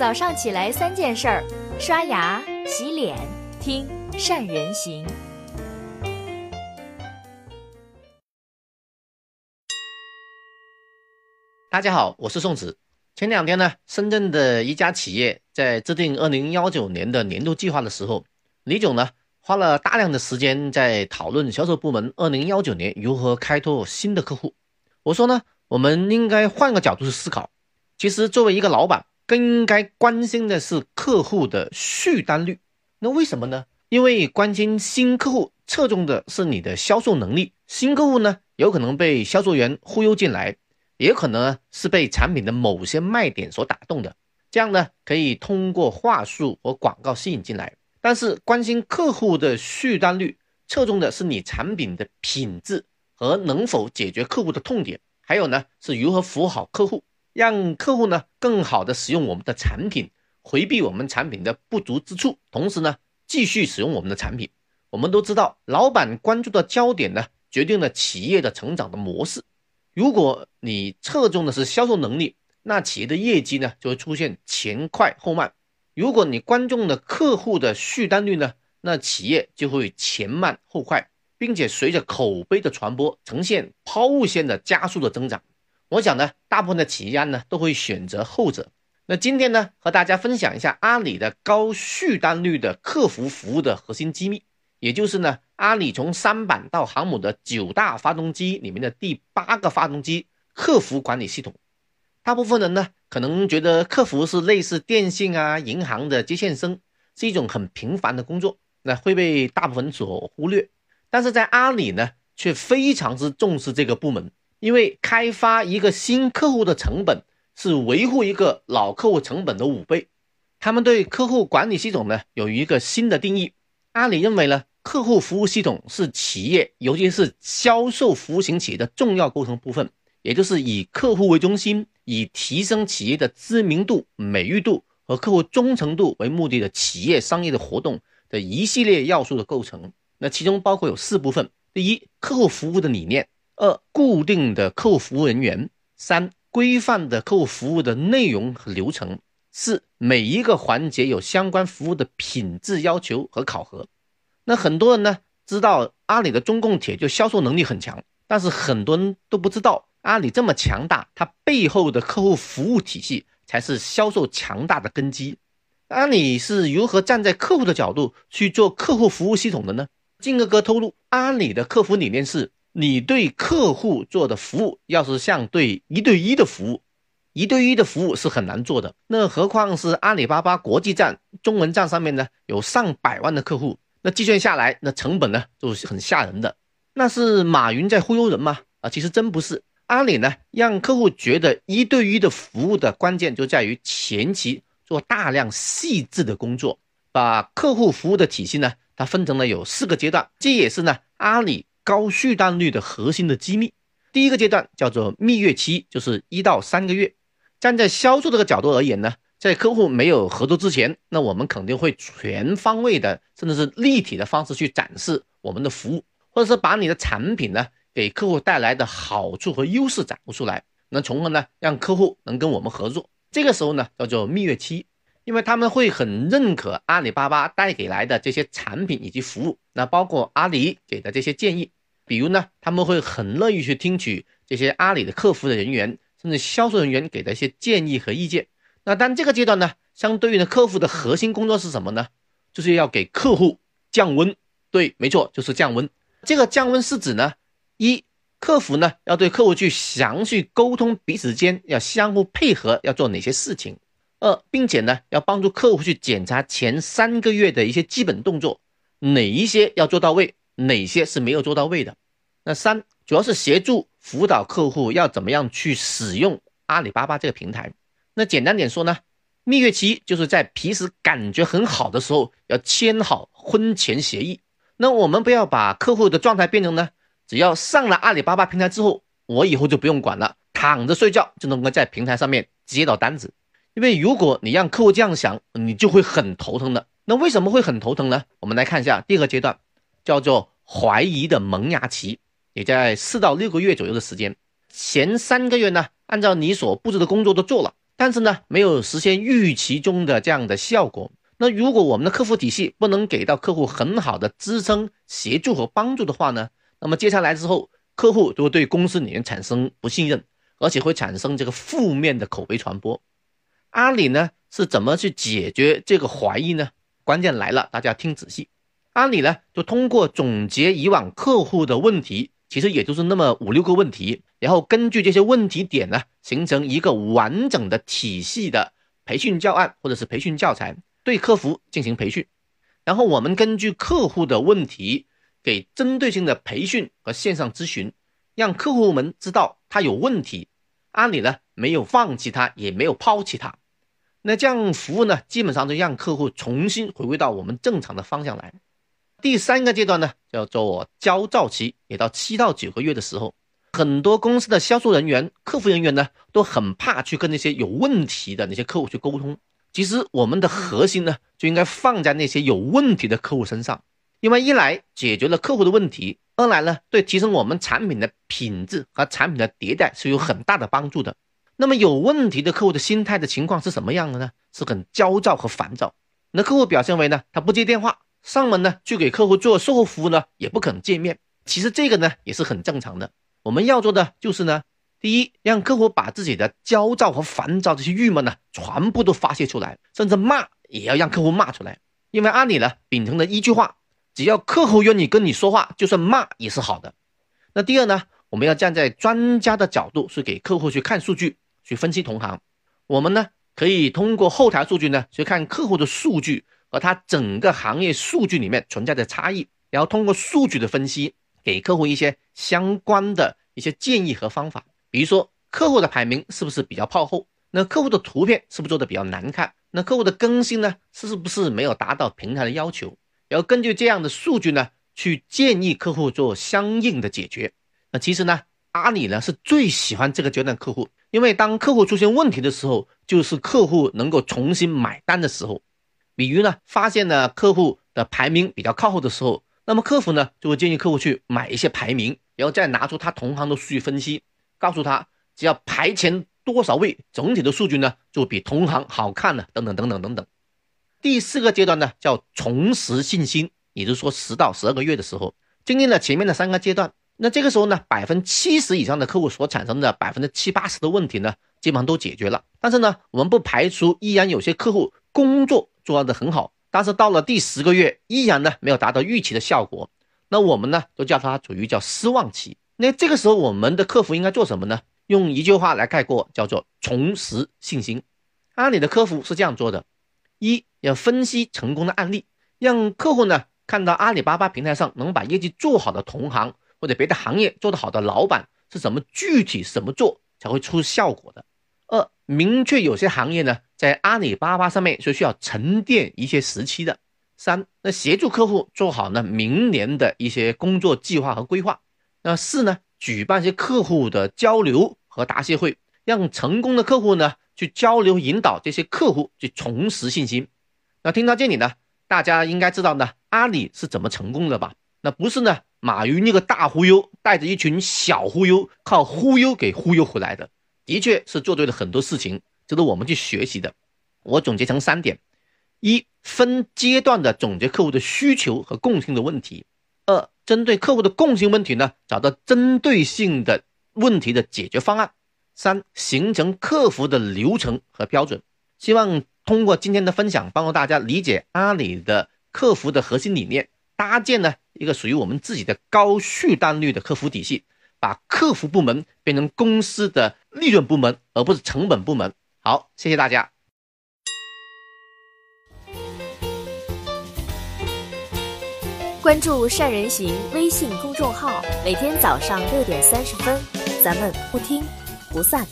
早上起来三件事儿：刷牙、洗脸、听善人行。大家好，我是宋子。前两天呢，深圳的一家企业在制定二零幺九年的年度计划的时候，李总呢花了大量的时间在讨论销售部门二零幺九年如何开拓新的客户。我说呢，我们应该换个角度去思考。其实作为一个老板，更应该关心的是客户的续单率。那为什么呢？因为关心新客户，侧重的是你的销售能力。新客户呢，有可能被销售员忽悠进来。也可能是被产品的某些卖点所打动的，这样呢可以通过话术和广告吸引进来。但是关心客户的续单率，侧重的是你产品的品质和能否解决客户的痛点，还有呢是如何服务好客户，让客户呢更好的使用我们的产品，回避我们产品的不足之处，同时呢继续使用我们的产品。我们都知道，老板关注的焦点呢，决定了企业的成长的模式。如果你侧重的是销售能力，那企业的业绩呢就会出现前快后慢；如果你关注的客户的续单率呢，那企业就会前慢后快，并且随着口碑的传播，呈现抛物线的加速的增长。我想呢，大部分的企业家呢都会选择后者。那今天呢，和大家分享一下阿里的高续单率的客服服务的核心机密，也就是呢。阿里从三板到航母的九大发动机里面的第八个发动机——客服管理系统，大部分人呢可能觉得客服是类似电信啊、银行的接线生，是一种很平凡的工作，那会被大部分所忽略。但是在阿里呢，却非常之重视这个部门，因为开发一个新客户的成本是维护一个老客户成本的五倍。他们对客户管理系统呢有一个新的定义，阿里认为呢。客户服务系统是企业，尤其是销售服务型企业的重要构成部分，也就是以客户为中心，以提升企业的知名度、美誉度和客户忠诚度为目的的企业商业的活动的一系列要素的构成。那其中包括有四部分：第一，客户服务的理念；二，固定的客户服务人员；三，规范的客户服务的内容和流程；四，每一个环节有相关服务的品质要求和考核。那很多人呢知道阿里的中供铁就销售能力很强，但是很多人都不知道阿里这么强大，它背后的客户服务体系才是销售强大的根基。阿里是如何站在客户的角度去做客户服务系统的呢？金哥哥透露，阿里的客服理念是：你对客户做的服务，要是像对一对一的服务，一对一的服务是很难做的。那何况是阿里巴巴国际站、中文站上面呢，有上百万的客户。那计算下来，那成本呢，就是很吓人的。那是马云在忽悠人吗？啊，其实真不是。阿里呢，让客户觉得一对一的服务的关键就在于前期做大量细致的工作，把客户服务的体系呢，它分成了有四个阶段，这也是呢阿里高续单率的核心的机密。第一个阶段叫做蜜月期，就是一到三个月。站在销售这个角度而言呢。在客户没有合作之前，那我们肯定会全方位的，甚至是立体的方式去展示我们的服务，或者是把你的产品呢给客户带来的好处和优势展露出来，那从而呢让客户能跟我们合作。这个时候呢叫做蜜月期，因为他们会很认可阿里巴巴带给来的这些产品以及服务，那包括阿里给的这些建议，比如呢他们会很乐意去听取这些阿里的客服的人员甚至销售人员给的一些建议和意见。那但这个阶段呢，相对应的客户的核心工作是什么呢？就是要给客户降温。对，没错，就是降温。这个降温是指呢，一客服呢要对客户去详细沟通彼此间要相互配合要做哪些事情。二，并且呢要帮助客户去检查前三个月的一些基本动作，哪一些要做到位，哪些是没有做到位的。那三，主要是协助辅导客户要怎么样去使用阿里巴巴这个平台。那简单点说呢，蜜月期就是在平时感觉很好的时候要签好婚前协议。那我们不要把客户的状态变成呢，只要上了阿里巴巴平台之后，我以后就不用管了，躺着睡觉就能够在平台上面接到单子。因为如果你让客户这样想，你就会很头疼的。那为什么会很头疼呢？我们来看一下第二个阶段，叫做怀疑的萌芽期，也在四到六个月左右的时间。前三个月呢，按照你所布置的工作都做了。但是呢，没有实现预期中的这样的效果。那如果我们的客服体系不能给到客户很好的支撑、协助和帮助的话呢，那么接下来之后，客户就会对公司里面产生不信任，而且会产生这个负面的口碑传播。阿里呢是怎么去解决这个怀疑呢？关键来了，大家听仔细。阿里呢就通过总结以往客户的问题。其实也就是那么五六个问题，然后根据这些问题点呢，形成一个完整的体系的培训教案或者是培训教材，对客服进行培训。然后我们根据客户的问题，给针对性的培训和线上咨询，让客户们知道他有问题，阿里呢没有放弃他，也没有抛弃他。那这样服务呢，基本上就让客户重新回归到我们正常的方向来。第三个阶段呢，叫做焦躁期，也到七到九个月的时候，很多公司的销售人员、客服人员呢，都很怕去跟那些有问题的那些客户去沟通。其实我们的核心呢，就应该放在那些有问题的客户身上，因为一来解决了客户的问题，二来呢，对提升我们产品的品质和产品的迭代是有很大的帮助的。那么有问题的客户的心态的情况是什么样的呢？是很焦躁和烦躁。那客户表现为呢，他不接电话。上门呢，去给客户做售后服务呢，也不肯见面。其实这个呢，也是很正常的。我们要做的就是呢，第一，让客户把自己的焦躁和烦躁这些郁闷呢，全部都发泄出来，甚至骂也要让客户骂出来。因为阿里呢，秉承的一句话，只要客户愿意跟你说话，就算骂也是好的。那第二呢，我们要站在专家的角度，是给客户去看数据，去分析同行。我们呢，可以通过后台数据呢，去看客户的数据。和他整个行业数据里面存在的差异，然后通过数据的分析，给客户一些相关的一些建议和方法。比如说，客户的排名是不是比较靠后？那客户的图片是不是做的比较难看？那客户的更新呢，是不是没有达到平台的要求？然后根据这样的数据呢，去建议客户做相应的解决。那其实呢，阿里呢是最喜欢这个阶段客户，因为当客户出现问题的时候，就是客户能够重新买单的时候。比如呢，发现了客户的排名比较靠后的时候，那么客服呢就会建议客户去买一些排名，然后再拿出他同行的数据分析，告诉他只要排前多少位，整体的数据呢就比同行好看了，等等等等等等。第四个阶段呢叫重拾信心，也就是说十到十二个月的时候，经历了前面的三个阶段，那这个时候呢，百分之七十以上的客户所产生的百分之七八十的问题呢，基本上都解决了。但是呢，我们不排除依然有些客户工作。做的很好，但是到了第十个月，依然呢没有达到预期的效果，那我们呢都叫它处于叫失望期。那这个时候，我们的客服应该做什么呢？用一句话来概括，叫做重拾信心。阿里的客服是这样做的：一要分析成功的案例，让客户呢看到阿里巴巴平台上能把业绩做好的同行或者别的行业做得好的老板是怎么具体怎么做才会出效果的。二明确有些行业呢。在阿里巴巴上面是需要沉淀一些时期的。三，那协助客户做好呢明年的一些工作计划和规划。那四呢，举办一些客户的交流和答谢会，让成功的客户呢去交流引导这些客户去重拾信心。那听到这里呢，大家应该知道呢，阿里是怎么成功的吧？那不是呢，马云那个大忽悠带着一群小忽悠，靠忽悠给忽悠回来的，的确是做对了很多事情。值得我们去学习的，我总结成三点：一、分阶段的总结客户的需求和共性的问题；二、针对客户的共性问题呢，找到针对性的问题的解决方案；三、形成客服的流程和标准。希望通过今天的分享，帮助大家理解阿里的客服的核心理念，搭建呢一个属于我们自己的高续单率的客服体系，把客服部门变成公司的利润部门，而不是成本部门。好，谢谢大家。关注善人行微信公众号，每天早上六点三十分，咱们不听不散。